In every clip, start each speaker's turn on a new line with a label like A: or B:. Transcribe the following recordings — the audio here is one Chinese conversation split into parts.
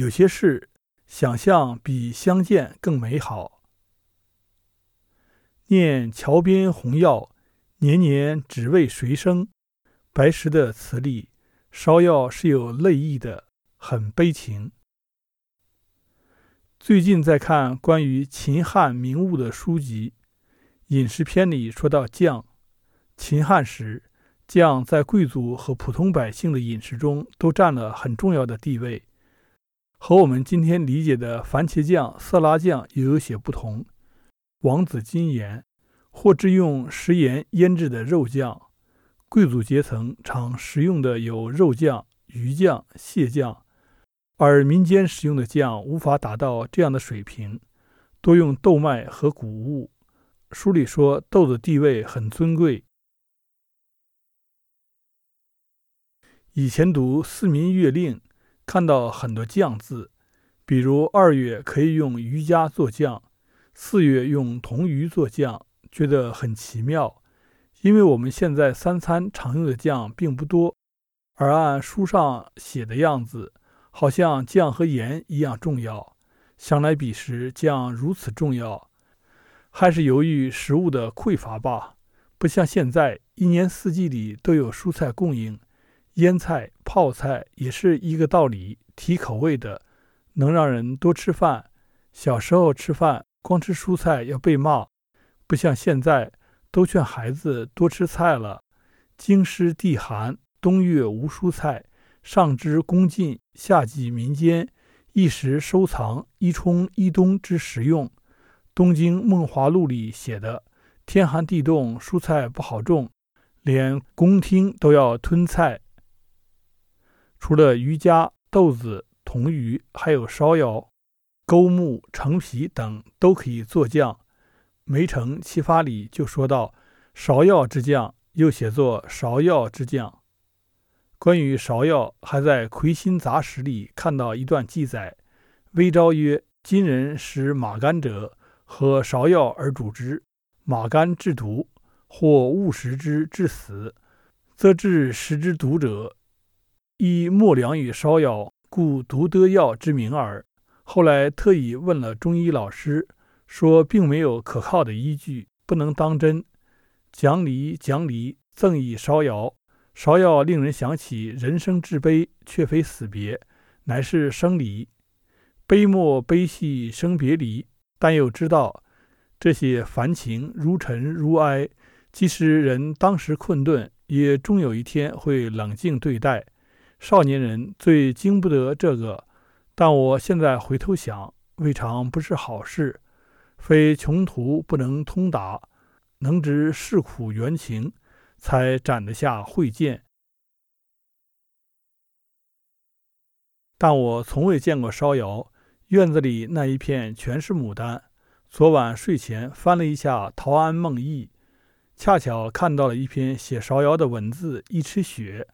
A: 有些事想象比相见更美好。念桥边红药，年年只为谁生？白石的词里，芍药是有泪意的，很悲情。最近在看关于秦汉名物的书籍，饮食篇里说到酱。秦汉时，酱在贵族和普通百姓的饮食中都占了很重要的地位，和我们今天理解的番茄酱、色拉酱也有些不同。王子金盐，或制用食盐腌制的肉酱，贵族阶层常食用的有肉酱、鱼酱、蟹酱。而民间使用的酱无法达到这样的水平，多用豆麦和谷物。书里说豆的地位很尊贵。以前读《四民月令》，看到很多酱字，比如二月可以用鱼虾做酱，四月用铜鱼做酱，觉得很奇妙。因为我们现在三餐常用的酱并不多，而按书上写的样子。好像酱和盐一样重要。想来彼时酱如此重要，还是由于食物的匮乏吧？不像现在，一年四季里都有蔬菜供应，腌菜、泡菜也是一个道理，提口味的，能让人多吃饭。小时候吃饭光吃蔬菜要被骂，不像现在，都劝孩子多吃菜了。京师地寒，冬月无蔬菜。上知宫禁，下济民间，一时收藏，一充一冬之食用。《东京梦华录》里写的：天寒地冻，蔬菜不好种，连宫廷都要吞菜。除了鱼虾、豆子、铜鱼，还有芍药、钩木、橙皮等都可以做酱。《梅城七发》里就说到：芍药之酱，又写作芍药之酱。关于芍药，还在《魁星杂史》里看到一段记载：微昭曰：“今人食马肝者，喝芍药而主之。马肝制毒，或误食之致死，则致食之毒者，以末良与芍药，故独得药之名耳。”后来特意问了中医老师，说并没有可靠的依据，不能当真。讲理讲理，赠以芍药。芍药令人想起人生至悲，却非死别，乃是生离。悲莫悲兮生别离，但又知道这些凡情如尘如埃，即使人当时困顿，也终有一天会冷静对待。少年人最经不得这个，但我现在回头想，未尝不是好事。非穷途不能通达，能知世苦缘情。才斩得下慧剑，但我从未见过芍药。院子里那一片全是牡丹。昨晚睡前翻了一下《陶庵梦忆》，恰巧看到了一篇写芍药的文字《一池雪》，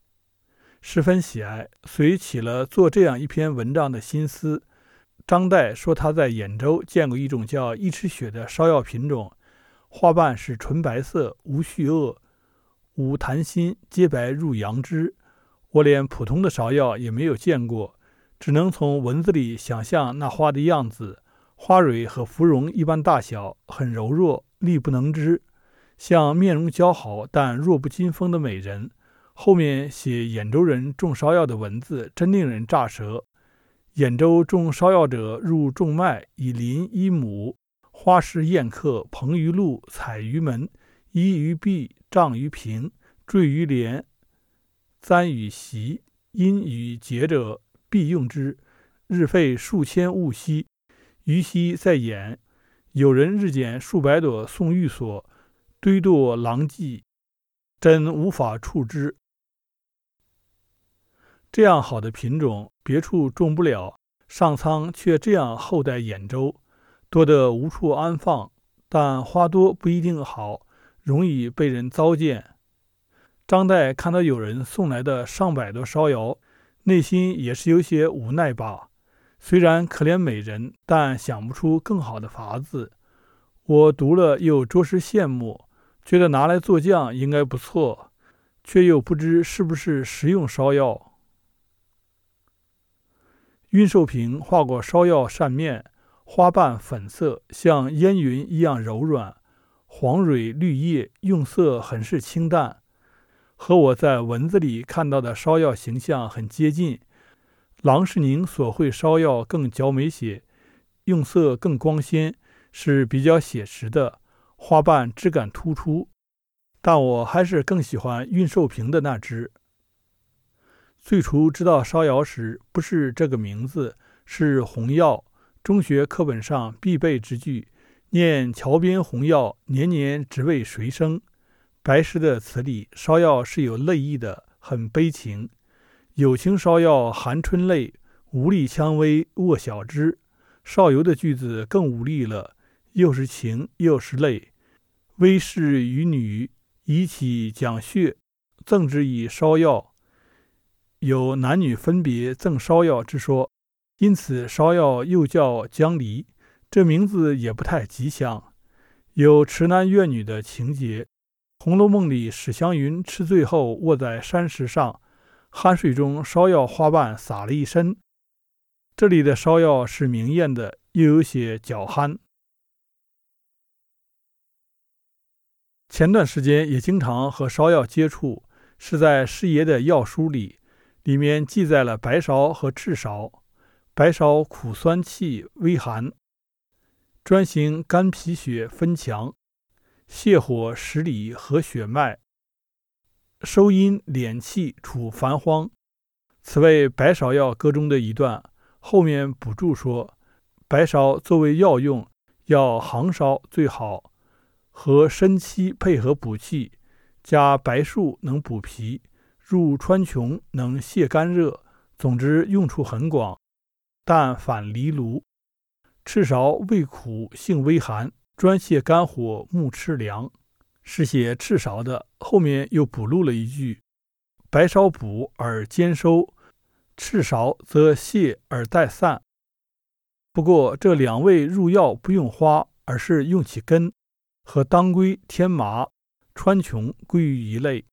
A: 十分喜爱，遂起了做这样一篇文章的心思。张岱说他在兖州见过一种叫一池雪的芍药品种，花瓣是纯白色，无絮萼。无檀心，皆白入阳枝。我连普通的芍药也没有见过，只能从文字里想象那花的样子。花蕊和芙蓉一般大小，很柔弱，力不能支，像面容姣好但弱不禁风的美人。后面写兖州人种芍药的文字，真令人咋舌。兖州种芍药者，入种麦，以林一亩，花市宴客，蓬于路，采于门，依于壁。障于屏，坠于帘，簪于席，因与节者必用之。日费数千物兮，于兮在兖。有人日捡数百朵送寓所，堆垛狼藉，真无法处之。这样好的品种，别处种不了，上苍却这样厚待兖州，多得无处安放。但花多不一定好。容易被人糟践。张岱看到有人送来的上百朵芍药，内心也是有些无奈吧。虽然可怜美人，但想不出更好的法子。我读了又着实羡慕，觉得拿来做酱应该不错，却又不知是不是食用芍药。运寿平画过芍药扇面，花瓣粉色，像烟云一样柔软，黄蕊绿叶，用色很是清淡，和我在文字里看到的芍药形象很接近。郎世宁所绘芍药更娇美些，用色更光鲜，是比较写实的，花瓣质感突出。但我还是更喜欢运寿平的那只。最初知道烧窑时，不是这个名字，是红药。中学课本上必备之句，念桥边红药，年年只为谁生。白石的词里，烧药是有泪意的，很悲情。有情烧药含春泪，无力蔷薇握小枝。少游的句子更无力了，又是情又是泪。微氏与女以起讲血，赠之以烧药。有男女分别赠芍药之说，因此芍药又叫江离，这名字也不太吉祥。有痴男怨女的情节，《红楼梦》里史湘云吃醉后卧在山石上，酣睡中芍药花瓣洒了一身。这里的芍药是明艳的，又有些娇憨。前段时间也经常和芍药接触，是在师爷的药书里。里面记载了白芍和赤芍。白芍苦酸气微寒，专行肝脾血分强，泻火实里和血脉，收阴敛气除烦慌。此为白芍药歌中的一段。后面补注说，白芍作为药用，要杭烧最好，和参七配合补气，加白术能补脾。入川穹能泻肝热，总之用处很广，但反离炉。赤芍味苦，性微寒，专泻肝火，目赤凉，是写赤芍的。后面又补录了一句：白芍补而兼收，赤芍则泻而带散。不过这两味入药不用花，而是用其根，和当归、天麻、川穹归于一类。